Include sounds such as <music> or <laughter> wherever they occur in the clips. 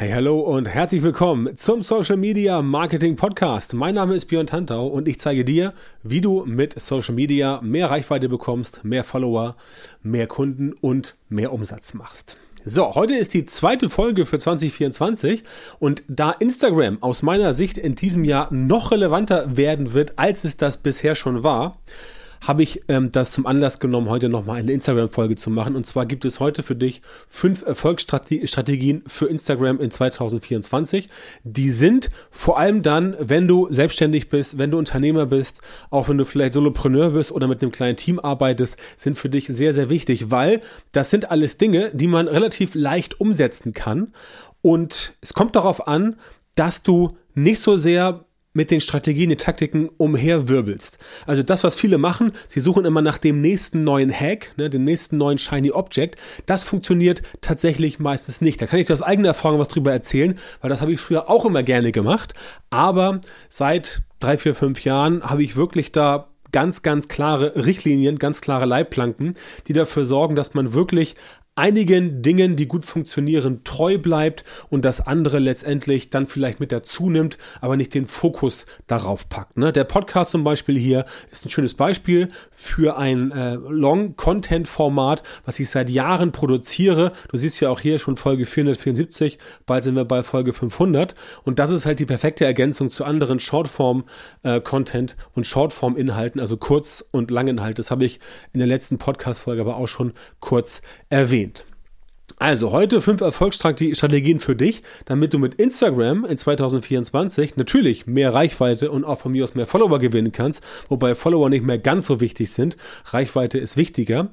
Hey, hallo und herzlich willkommen zum Social Media Marketing Podcast. Mein Name ist Björn Tantau und ich zeige dir, wie du mit Social Media mehr Reichweite bekommst, mehr Follower, mehr Kunden und mehr Umsatz machst. So, heute ist die zweite Folge für 2024 und da Instagram aus meiner Sicht in diesem Jahr noch relevanter werden wird, als es das bisher schon war, habe ich ähm, das zum Anlass genommen, heute nochmal eine Instagram-Folge zu machen. Und zwar gibt es heute für dich fünf Erfolgsstrategien für Instagram in 2024. Die sind vor allem dann, wenn du selbstständig bist, wenn du Unternehmer bist, auch wenn du vielleicht Solopreneur bist oder mit einem kleinen Team arbeitest, sind für dich sehr, sehr wichtig, weil das sind alles Dinge, die man relativ leicht umsetzen kann. Und es kommt darauf an, dass du nicht so sehr mit den Strategien, den Taktiken umherwirbelst. Also das, was viele machen, sie suchen immer nach dem nächsten neuen Hack, ne, dem nächsten neuen Shiny Object. Das funktioniert tatsächlich meistens nicht. Da kann ich dir aus eigener Erfahrung was drüber erzählen, weil das habe ich früher auch immer gerne gemacht. Aber seit drei, vier, fünf Jahren habe ich wirklich da ganz, ganz klare Richtlinien, ganz klare Leitplanken, die dafür sorgen, dass man wirklich einigen Dingen, die gut funktionieren, treu bleibt und das andere letztendlich dann vielleicht mit dazu nimmt, aber nicht den Fokus darauf packt. Ne? Der Podcast zum Beispiel hier ist ein schönes Beispiel für ein äh, Long-Content-Format, was ich seit Jahren produziere. Du siehst ja auch hier schon Folge 474, bald sind wir bei Folge 500 und das ist halt die perfekte Ergänzung zu anderen Shortform-Content äh, und Shortform-Inhalten, also Kurz- und Langinhalt. Das habe ich in der letzten Podcast-Folge aber auch schon kurz erwähnt. Also heute fünf Erfolgsstrategien für dich, damit du mit Instagram in 2024 natürlich mehr Reichweite und auch von mir aus mehr Follower gewinnen kannst, wobei Follower nicht mehr ganz so wichtig sind. Reichweite ist wichtiger.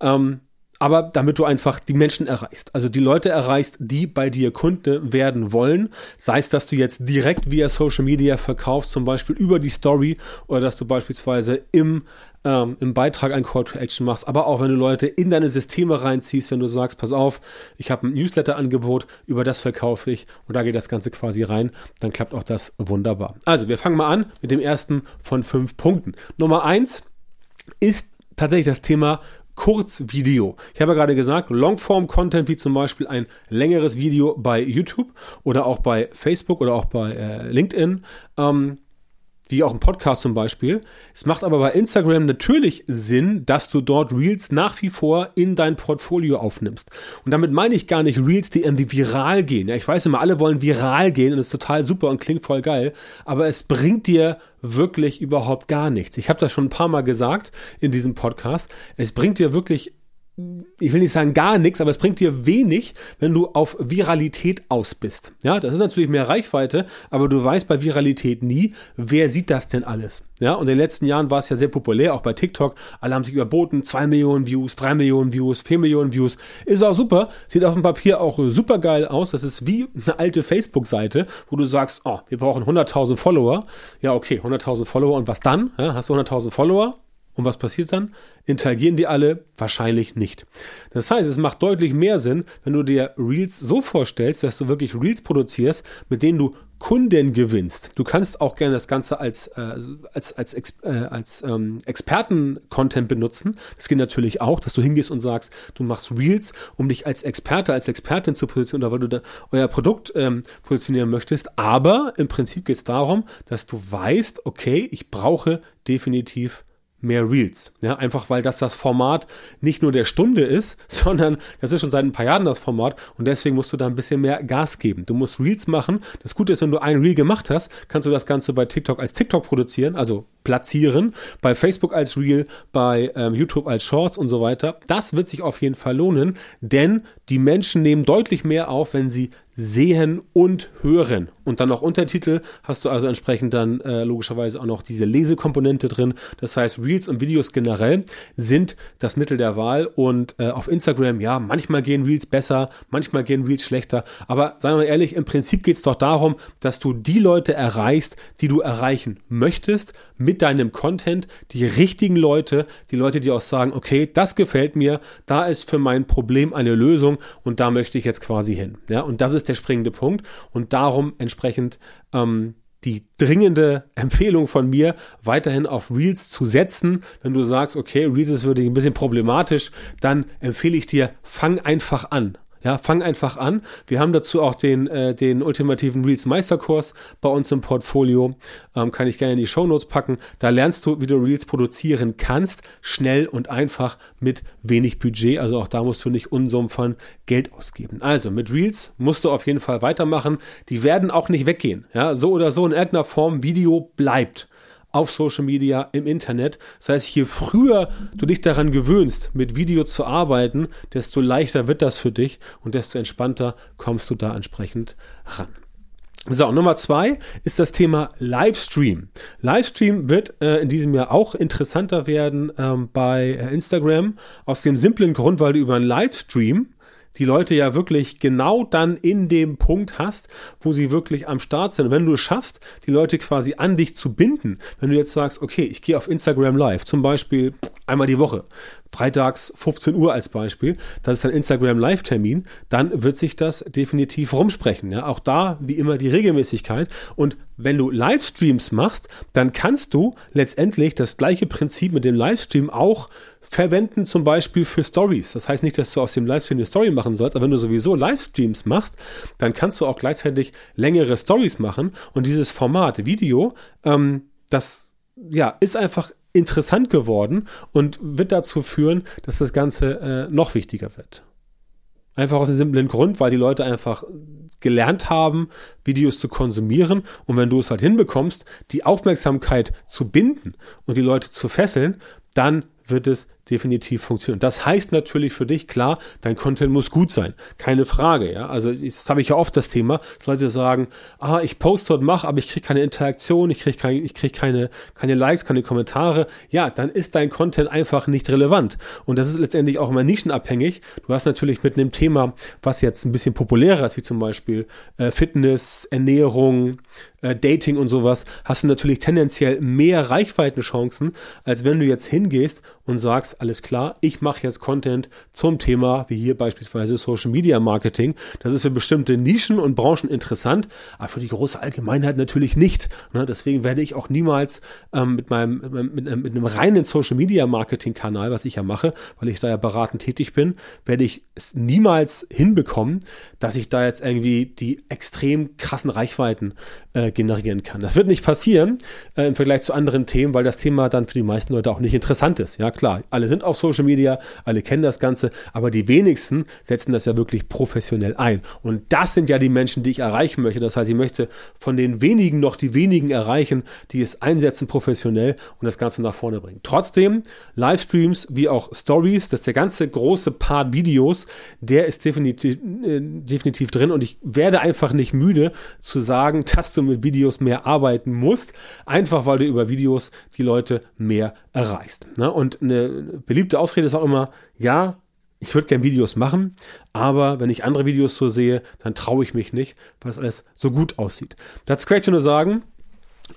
Ähm, aber damit du einfach die Menschen erreichst. Also die Leute erreichst, die bei dir Kunde werden wollen. Sei es, dass du jetzt direkt via Social Media verkaufst, zum Beispiel über die Story oder dass du beispielsweise im, ähm, im Beitrag ein Call to Action machst, aber auch wenn du Leute in deine Systeme reinziehst, wenn du sagst, pass auf, ich habe ein Newsletter-Angebot, über das verkaufe ich und da geht das Ganze quasi rein, dann klappt auch das wunderbar. Also wir fangen mal an mit dem ersten von fünf Punkten. Nummer eins ist tatsächlich das Thema Kurzvideo. Ich habe ja gerade gesagt, Longform-Content wie zum Beispiel ein längeres Video bei YouTube oder auch bei Facebook oder auch bei äh, LinkedIn. Ähm, wie auch ein Podcast zum Beispiel. Es macht aber bei Instagram natürlich Sinn, dass du dort Reels nach wie vor in dein Portfolio aufnimmst. Und damit meine ich gar nicht Reels, die irgendwie viral gehen. Ja, ich weiß immer, alle wollen viral gehen und ist total super und klingt voll geil, aber es bringt dir wirklich überhaupt gar nichts. Ich habe das schon ein paar Mal gesagt in diesem Podcast. Es bringt dir wirklich ich will nicht sagen gar nichts, aber es bringt dir wenig, wenn du auf Viralität aus bist. Ja, das ist natürlich mehr Reichweite, aber du weißt bei Viralität nie, wer sieht das denn alles. Ja, und in den letzten Jahren war es ja sehr populär, auch bei TikTok. Alle haben sich überboten, zwei Millionen Views, drei Millionen Views, vier Millionen Views. Ist auch super, sieht auf dem Papier auch super geil aus. Das ist wie eine alte Facebook-Seite, wo du sagst, oh, wir brauchen 100.000 Follower. Ja, okay, 100.000 Follower und was dann? Ja, hast du 100.000 Follower? Und was passiert dann? Interagieren die alle? Wahrscheinlich nicht. Das heißt, es macht deutlich mehr Sinn, wenn du dir Reels so vorstellst, dass du wirklich Reels produzierst, mit denen du Kunden gewinnst. Du kannst auch gerne das Ganze als, äh, als, als, äh, als ähm, Experten-Content benutzen. Das geht natürlich auch, dass du hingehst und sagst, du machst Reels, um dich als Experte, als Expertin zu positionieren oder weil du da euer Produkt ähm, positionieren möchtest. Aber im Prinzip geht es darum, dass du weißt, okay, ich brauche definitiv mehr Reels. Ja, einfach weil das das Format nicht nur der Stunde ist, <laughs> sondern das ist schon seit ein paar Jahren das Format und deswegen musst du da ein bisschen mehr Gas geben. Du musst Reels machen. Das Gute ist, wenn du ein Reel gemacht hast, kannst du das Ganze bei TikTok als TikTok produzieren, also platzieren, bei Facebook als Reel, bei ähm, YouTube als Shorts und so weiter. Das wird sich auf jeden Fall lohnen, denn die Menschen nehmen deutlich mehr auf, wenn sie sehen und hören. Und dann noch Untertitel hast du also entsprechend dann äh, logischerweise auch noch diese Lesekomponente drin. Das heißt, Reels und Videos generell sind das Mittel der Wahl. Und äh, auf Instagram, ja, manchmal gehen Reels besser, manchmal gehen Reels schlechter. Aber sagen wir mal ehrlich, im Prinzip geht es doch darum, dass du die Leute erreichst, die du erreichen möchtest mit deinem Content. Die richtigen Leute, die Leute, die auch sagen, okay, das gefällt mir, da ist für mein Problem eine Lösung und da möchte ich jetzt quasi hin. Ja, und das ist der springende Punkt. Und darum entsprechend ähm, die dringende Empfehlung von mir, weiterhin auf Reels zu setzen. Wenn du sagst, okay, Reels ist wirklich ein bisschen problematisch, dann empfehle ich dir, fang einfach an. Ja, fang einfach an. Wir haben dazu auch den, äh, den ultimativen Reels Meisterkurs bei uns im Portfolio. Ähm, kann ich gerne in die Show Notes packen. Da lernst du, wie du Reels produzieren kannst. Schnell und einfach mit wenig Budget. Also auch da musst du nicht Unsummen von Geld ausgeben. Also mit Reels musst du auf jeden Fall weitermachen. Die werden auch nicht weggehen. Ja, so oder so in irgendeiner Form Video bleibt auf Social Media, im Internet. Das heißt, je früher du dich daran gewöhnst, mit Video zu arbeiten, desto leichter wird das für dich und desto entspannter kommst du da entsprechend ran. So, Nummer zwei ist das Thema Livestream. Livestream wird äh, in diesem Jahr auch interessanter werden ähm, bei äh, Instagram. Aus dem simplen Grund, weil du über einen Livestream die Leute ja wirklich genau dann in dem Punkt hast, wo sie wirklich am Start sind. wenn du es schaffst, die Leute quasi an dich zu binden, wenn du jetzt sagst, okay, ich gehe auf Instagram Live, zum Beispiel einmal die Woche, freitags 15 Uhr als Beispiel, das ist ein Instagram Live-Termin, dann wird sich das definitiv rumsprechen. Ja? Auch da wie immer die Regelmäßigkeit. Und wenn du Livestreams machst, dann kannst du letztendlich das gleiche Prinzip mit dem Livestream auch verwenden, zum Beispiel für Stories. Das heißt nicht, dass du aus dem Livestream eine Story machen sollst, aber wenn du sowieso Livestreams machst, dann kannst du auch gleichzeitig längere Stories machen. Und dieses Format Video, ähm, das ja, ist einfach interessant geworden und wird dazu führen, dass das Ganze äh, noch wichtiger wird. Einfach aus dem simplen Grund, weil die Leute einfach gelernt haben, Videos zu konsumieren. Und wenn du es halt hinbekommst, die Aufmerksamkeit zu binden und die Leute zu fesseln, dann wird es definitiv funktionieren. Das heißt natürlich für dich, klar, dein Content muss gut sein. Keine Frage, ja. Also, das habe ich ja oft das Thema, dass Leute sagen, ah, ich poste und mache, aber ich kriege keine Interaktion, ich kriege kein, ich krieg keine, keine Likes, keine Kommentare. Ja, dann ist dein Content einfach nicht relevant. Und das ist letztendlich auch immer nischenabhängig. Du hast natürlich mit einem Thema, was jetzt ein bisschen populärer ist, wie zum Beispiel äh, Fitness, Ernährung, äh, Dating und sowas, hast du natürlich tendenziell mehr Reichweitenchancen, als wenn du jetzt hingehst und sagst, alles klar, ich mache jetzt Content zum Thema, wie hier beispielsweise Social Media Marketing. Das ist für bestimmte Nischen und Branchen interessant, aber für die große Allgemeinheit natürlich nicht. Ne? Deswegen werde ich auch niemals ähm, mit, meinem, mit, mit, einem reinen Social Media Marketing Kanal, was ich ja mache, weil ich da ja beratend tätig bin, werde ich es niemals hinbekommen, dass ich da jetzt irgendwie die extrem krassen Reichweiten äh, generieren kann. Das wird nicht passieren äh, im Vergleich zu anderen Themen, weil das Thema dann für die meisten Leute auch nicht interessant ist. Ja, klar, alle sind auf Social Media, alle kennen das Ganze, aber die wenigsten setzen das ja wirklich professionell ein. Und das sind ja die Menschen, die ich erreichen möchte. Das heißt, ich möchte von den wenigen noch die wenigen erreichen, die es einsetzen professionell und das Ganze nach vorne bringen. Trotzdem, Livestreams wie auch Stories, das ist der ganze große Part Videos, der ist definitiv, äh, definitiv drin und ich werde einfach nicht müde zu sagen, dass du mit Videos mehr arbeiten musst, einfach weil du über Videos die Leute mehr erreichst. Ne? Und eine beliebte Ausrede ist auch immer, ja, ich würde gerne Videos machen, aber wenn ich andere Videos so sehe, dann traue ich mich nicht, weil es alles so gut aussieht. Dazu kann ich nur sagen,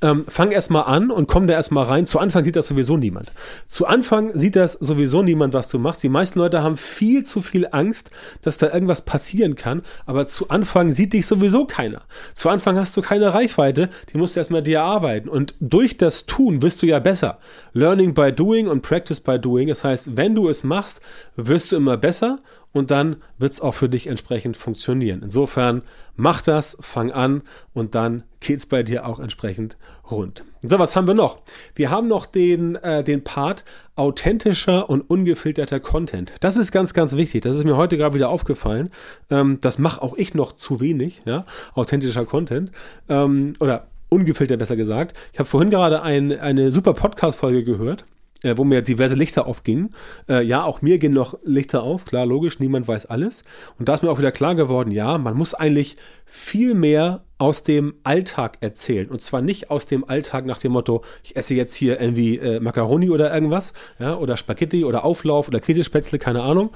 ähm, fang erstmal an und komm da erstmal rein. Zu Anfang sieht das sowieso niemand. Zu Anfang sieht das sowieso niemand, was du machst. Die meisten Leute haben viel zu viel Angst, dass da irgendwas passieren kann, aber zu Anfang sieht dich sowieso keiner. Zu Anfang hast du keine Reichweite, die musst du erstmal dir erarbeiten. Und durch das Tun wirst du ja besser. Learning by doing und practice by doing. Das heißt, wenn du es machst, wirst du immer besser und dann wird es auch für dich entsprechend funktionieren. Insofern mach das, fang an und dann geht's bei dir auch entsprechend rund. So, was haben wir noch? Wir haben noch den, äh, den Part authentischer und ungefilterter Content. Das ist ganz, ganz wichtig. Das ist mir heute gerade wieder aufgefallen. Ähm, das mache auch ich noch zu wenig, ja, authentischer Content. Ähm, oder ungefiltert besser gesagt. Ich habe vorhin gerade ein, eine super Podcast-Folge gehört äh, wo mir diverse Lichter aufgingen. Äh, ja, auch mir gehen noch Lichter auf, klar, logisch, niemand weiß alles. Und da ist mir auch wieder klar geworden, ja, man muss eigentlich viel mehr aus dem Alltag erzählen. Und zwar nicht aus dem Alltag nach dem Motto, ich esse jetzt hier irgendwie äh, Macaroni oder irgendwas, ja, oder Spaghetti oder Auflauf oder Käsespätzle, keine Ahnung,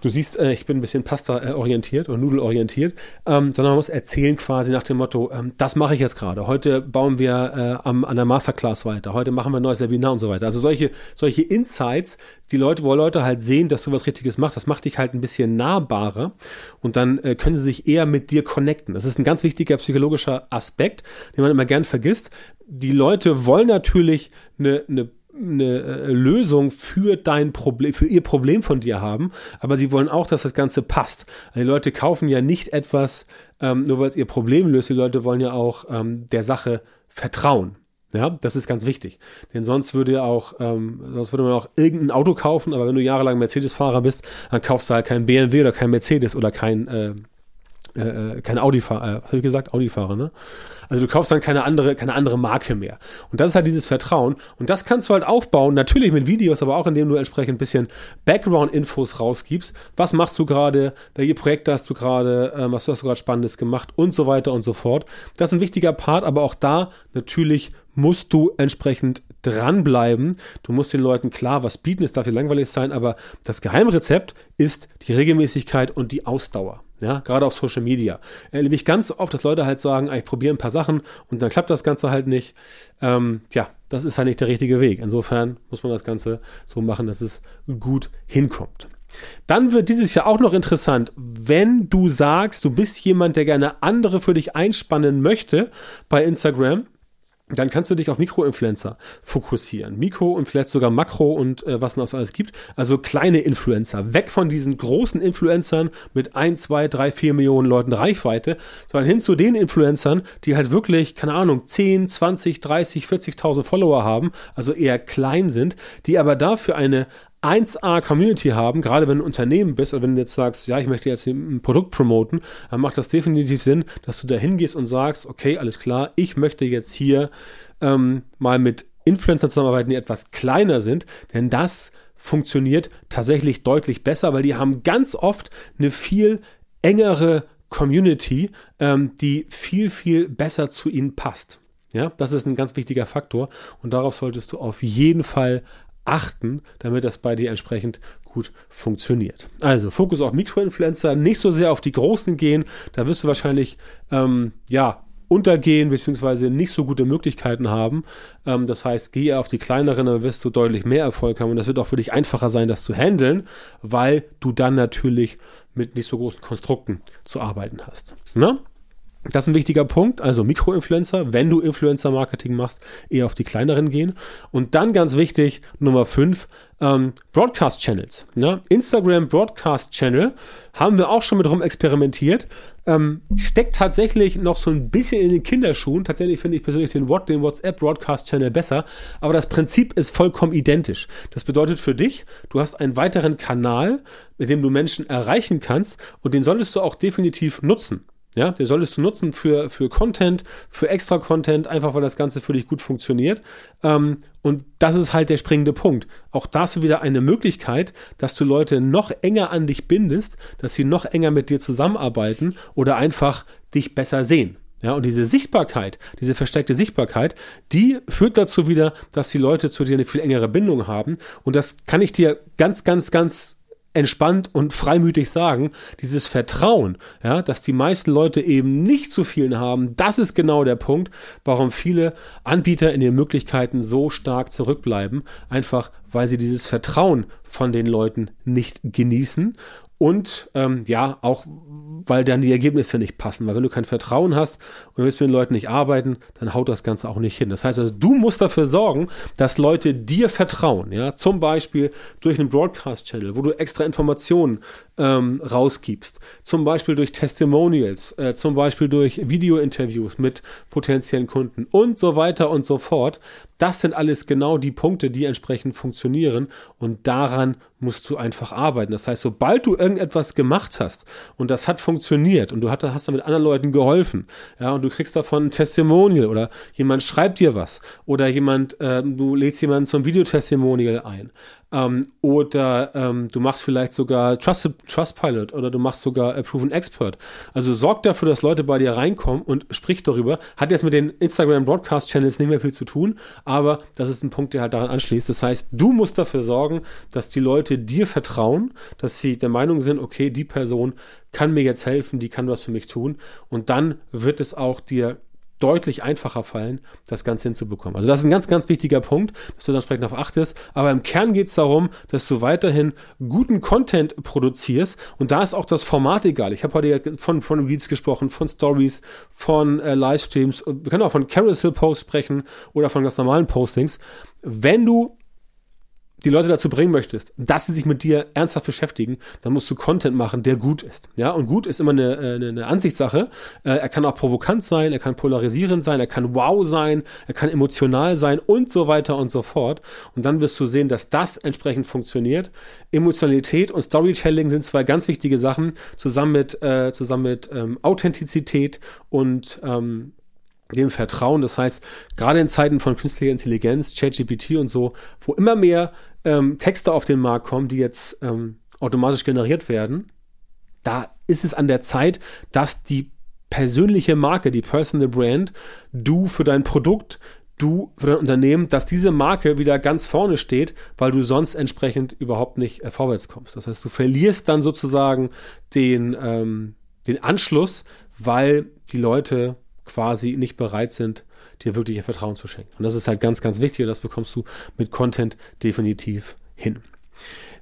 Du siehst, äh, ich bin ein bisschen Pasta-orientiert oder Nudelorientiert, ähm, sondern man muss erzählen quasi nach dem Motto, ähm, das mache ich jetzt gerade. Heute bauen wir äh, am, an der Masterclass weiter. Heute machen wir ein neues Webinar und so weiter. Also solche, solche Insights, die Leute, wo Leute halt sehen, dass du was Richtiges machst, das macht dich halt ein bisschen nahbarer und dann äh, können sie sich eher mit dir connecten. Das ist ein ganz wichtiger psychologischer Aspekt, den man immer gern vergisst. Die Leute wollen natürlich eine, eine eine äh, Lösung für dein Problem, für ihr Problem von dir haben, aber sie wollen auch, dass das Ganze passt. Die Leute kaufen ja nicht etwas, ähm, nur weil es ihr Problem löst. Die Leute wollen ja auch ähm, der Sache vertrauen. Ja, das ist ganz wichtig. Denn sonst würde auch, ähm, sonst würde man auch irgendein Auto kaufen, aber wenn du jahrelang Mercedes-Fahrer bist, dann kaufst du halt kein BMW oder kein Mercedes oder kein, äh, äh, äh, kein Audi-Fahrer, äh, was habe ich gesagt? Audi-Fahrer, ne? Also du kaufst dann keine andere, keine andere Marke mehr. Und das ist halt dieses Vertrauen. Und das kannst du halt aufbauen, natürlich mit Videos, aber auch indem du entsprechend ein bisschen Background-Infos rausgibst. Was machst du gerade? Welche Projekte hast du gerade? Äh, was hast du gerade Spannendes gemacht? Und so weiter und so fort. Das ist ein wichtiger Part, aber auch da natürlich musst du entsprechend dranbleiben. Du musst den Leuten klar was bieten. Es darf dir langweilig sein, aber das Geheimrezept ist die Regelmäßigkeit und die Ausdauer. Ja, gerade auf Social Media. Erlebe ich ganz oft, dass Leute halt sagen, ich probiere ein paar Sachen und dann klappt das Ganze halt nicht. Ähm, tja, das ist halt nicht der richtige Weg. Insofern muss man das Ganze so machen, dass es gut hinkommt. Dann wird dieses Jahr auch noch interessant, wenn du sagst, du bist jemand, der gerne andere für dich einspannen möchte bei Instagram dann kannst du dich auf Mikroinfluencer fokussieren. Mikro und vielleicht sogar Makro und äh, was noch alles gibt. Also kleine Influencer. Weg von diesen großen Influencern mit ein, zwei, drei, vier Millionen Leuten Reichweite, sondern hin zu den Influencern, die halt wirklich, keine Ahnung, 10, 20, 30, 40.000 Follower haben, also eher klein sind, die aber dafür eine 1A Community haben, gerade wenn du ein Unternehmen bist oder wenn du jetzt sagst, ja, ich möchte jetzt ein Produkt promoten, dann macht das definitiv Sinn, dass du da hingehst und sagst, okay, alles klar, ich möchte jetzt hier ähm, mal mit Influencern zusammenarbeiten, die etwas kleiner sind, denn das funktioniert tatsächlich deutlich besser, weil die haben ganz oft eine viel engere Community, ähm, die viel, viel besser zu ihnen passt. Ja, das ist ein ganz wichtiger Faktor und darauf solltest du auf jeden Fall achten, damit das bei dir entsprechend gut funktioniert. Also Fokus auf Mikroinfluencer, nicht so sehr auf die großen gehen. Da wirst du wahrscheinlich ähm, ja untergehen beziehungsweise nicht so gute Möglichkeiten haben. Ähm, das heißt, gehe auf die kleineren, dann wirst du deutlich mehr Erfolg haben und das wird auch für dich einfacher sein, das zu handeln, weil du dann natürlich mit nicht so großen Konstrukten zu arbeiten hast. Na? Das ist ein wichtiger Punkt. Also Mikroinfluencer, wenn du Influencer-Marketing machst, eher auf die kleineren gehen. Und dann ganz wichtig, Nummer 5, ähm, Broadcast-Channels. Ja? Instagram Broadcast-Channel haben wir auch schon mit rum experimentiert. Ähm, steckt tatsächlich noch so ein bisschen in den Kinderschuhen. Tatsächlich finde ich persönlich den, den WhatsApp Broadcast Channel besser. Aber das Prinzip ist vollkommen identisch. Das bedeutet für dich, du hast einen weiteren Kanal, mit dem du Menschen erreichen kannst und den solltest du auch definitiv nutzen. Ja, den solltest du nutzen für, für Content, für extra Content, einfach weil das Ganze für dich gut funktioniert. Ähm, und das ist halt der springende Punkt. Auch da hast du wieder eine Möglichkeit, dass du Leute noch enger an dich bindest, dass sie noch enger mit dir zusammenarbeiten oder einfach dich besser sehen. Ja, und diese Sichtbarkeit, diese versteckte Sichtbarkeit, die führt dazu wieder, dass die Leute zu dir eine viel engere Bindung haben. Und das kann ich dir ganz, ganz, ganz entspannt und freimütig sagen, dieses Vertrauen, ja, dass die meisten Leute eben nicht zu vielen haben, das ist genau der Punkt, warum viele Anbieter in den Möglichkeiten so stark zurückbleiben, einfach weil sie dieses Vertrauen von den Leuten nicht genießen und ähm, ja, auch weil dann die Ergebnisse nicht passen. Weil wenn du kein Vertrauen hast und du willst mit den Leuten nicht arbeiten, dann haut das Ganze auch nicht hin. Das heißt also, du musst dafür sorgen, dass Leute dir vertrauen. Ja, zum Beispiel durch einen Broadcast-Channel, wo du extra Informationen ähm, rausgibst. Zum Beispiel durch Testimonials, äh, zum Beispiel durch Video-Interviews mit potenziellen Kunden und so weiter und so fort. Das sind alles genau die Punkte, die entsprechend funktionieren und daran musst du einfach arbeiten. Das heißt, sobald du irgendetwas gemacht hast und das hat funktioniert und du hast, hast damit anderen Leuten geholfen, ja, und du kriegst davon ein Testimonial oder jemand schreibt dir was oder jemand, äh, du lädst jemanden zum Videotestimonial ein, ähm, oder ähm, du machst vielleicht sogar Trusted, Trustpilot oder du machst sogar a Proven Expert. Also sorg dafür, dass Leute bei dir reinkommen und sprich darüber. Hat jetzt mit den Instagram Broadcast Channels nicht mehr viel zu tun, aber das ist ein Punkt, der halt daran anschließt. Das heißt, du musst dafür sorgen, dass die Leute dir vertrauen, dass sie der Meinung sind, okay, die Person kann mir jetzt helfen, die kann was für mich tun. Und dann wird es auch dir deutlich einfacher fallen, das Ganze hinzubekommen. Also das ist ein ganz, ganz wichtiger Punkt, dass du da entsprechend darauf achtest. Aber im Kern geht es darum, dass du weiterhin guten Content produzierst und da ist auch das Format egal. Ich habe heute von, von Reads gesprochen, von Stories, von äh, Livestreams. Wir können auch von Carousel Posts sprechen oder von ganz normalen Postings. Wenn du die Leute dazu bringen möchtest, dass sie sich mit dir ernsthaft beschäftigen, dann musst du Content machen, der gut ist. Ja, und gut ist immer eine, äh, eine, eine Ansichtssache. Äh, er kann auch provokant sein, er kann polarisierend sein, er kann wow sein, er kann emotional sein und so weiter und so fort. Und dann wirst du sehen, dass das entsprechend funktioniert. Emotionalität und Storytelling sind zwei ganz wichtige Sachen, zusammen mit, äh, zusammen mit ähm, Authentizität und ähm, dem Vertrauen. Das heißt, gerade in Zeiten von künstlicher Intelligenz, ChatGPT und so, wo immer mehr ähm, Texte auf den Markt kommen, die jetzt ähm, automatisch generiert werden, da ist es an der Zeit, dass die persönliche Marke, die Personal Brand, du für dein Produkt, du für dein Unternehmen, dass diese Marke wieder ganz vorne steht, weil du sonst entsprechend überhaupt nicht äh, vorwärts kommst. Das heißt, du verlierst dann sozusagen den, ähm, den Anschluss, weil die Leute quasi nicht bereit sind, dir wirklich ihr Vertrauen zu schenken. Und das ist halt ganz, ganz wichtig und das bekommst du mit Content definitiv hin.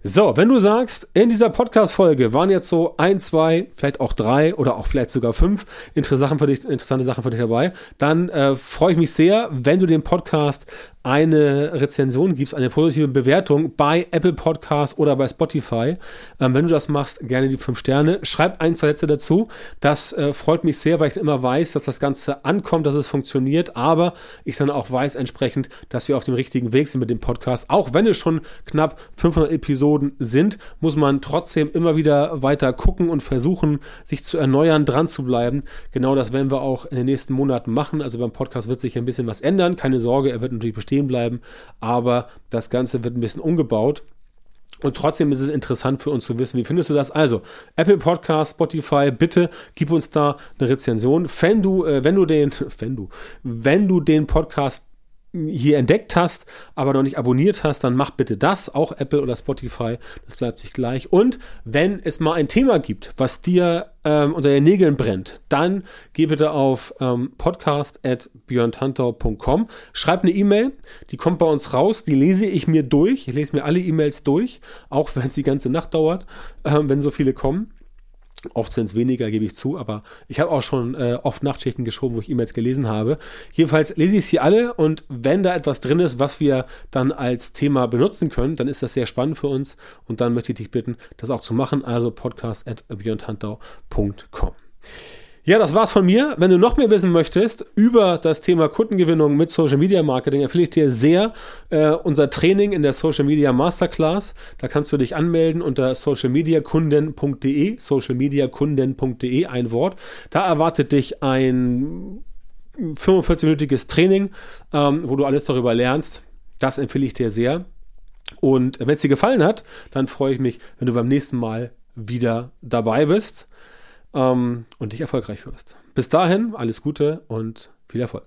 So, wenn du sagst, in dieser Podcast-Folge waren jetzt so ein, zwei, vielleicht auch drei oder auch vielleicht sogar fünf interessante Sachen für dich, Sachen für dich dabei, dann äh, freue ich mich sehr, wenn du den Podcast eine Rezension gibst, eine positive Bewertung bei Apple Podcasts oder bei Spotify. Ähm, wenn du das machst, gerne die fünf Sterne. Schreib ein, zwei Sätze dazu. Das äh, freut mich sehr, weil ich immer weiß, dass das Ganze ankommt, dass es funktioniert, aber ich dann auch weiß entsprechend, dass wir auf dem richtigen Weg sind mit dem Podcast. Auch wenn es schon knapp 500 Episoden sind, muss man trotzdem immer wieder weiter gucken und versuchen, sich zu erneuern, dran zu bleiben. Genau das werden wir auch in den nächsten Monaten machen. Also beim Podcast wird sich ein bisschen was ändern. Keine Sorge, er wird natürlich bestehen stehen bleiben, aber das Ganze wird ein bisschen umgebaut. Und trotzdem ist es interessant für uns zu wissen, wie findest du das? Also, Apple Podcast, Spotify, bitte gib uns da eine Rezension. Wenn du, äh, wenn du den, <laughs> wenn du, wenn du den Podcast hier entdeckt hast, aber noch nicht abonniert hast, dann mach bitte das, auch Apple oder Spotify, das bleibt sich gleich. Und wenn es mal ein Thema gibt, was dir ähm, unter den Nägeln brennt, dann geh bitte auf ähm, podcast.björntantau.com, schreib eine E-Mail, die kommt bei uns raus, die lese ich mir durch, ich lese mir alle E-Mails durch, auch wenn es die ganze Nacht dauert, ähm, wenn so viele kommen. Oft sind es weniger, gebe ich zu, aber ich habe auch schon äh, oft Nachtschichten geschoben, wo ich E-Mails gelesen habe. Jedenfalls lese ich sie alle und wenn da etwas drin ist, was wir dann als Thema benutzen können, dann ist das sehr spannend für uns und dann möchte ich dich bitten, das auch zu machen. Also podcast at björntantau.com. Ja, das war's von mir. Wenn du noch mehr wissen möchtest über das Thema Kundengewinnung mit Social Media Marketing, empfehle ich dir sehr äh, unser Training in der Social Media Masterclass. Da kannst du dich anmelden unter socialmediakunden.de, socialmediakunden.de, ein Wort. Da erwartet dich ein 45-minütiges Training, ähm, wo du alles darüber lernst. Das empfehle ich dir sehr. Und wenn es dir gefallen hat, dann freue ich mich, wenn du beim nächsten Mal wieder dabei bist ähm, und dich erfolgreich wirst. Bis dahin, alles Gute und viel Erfolg.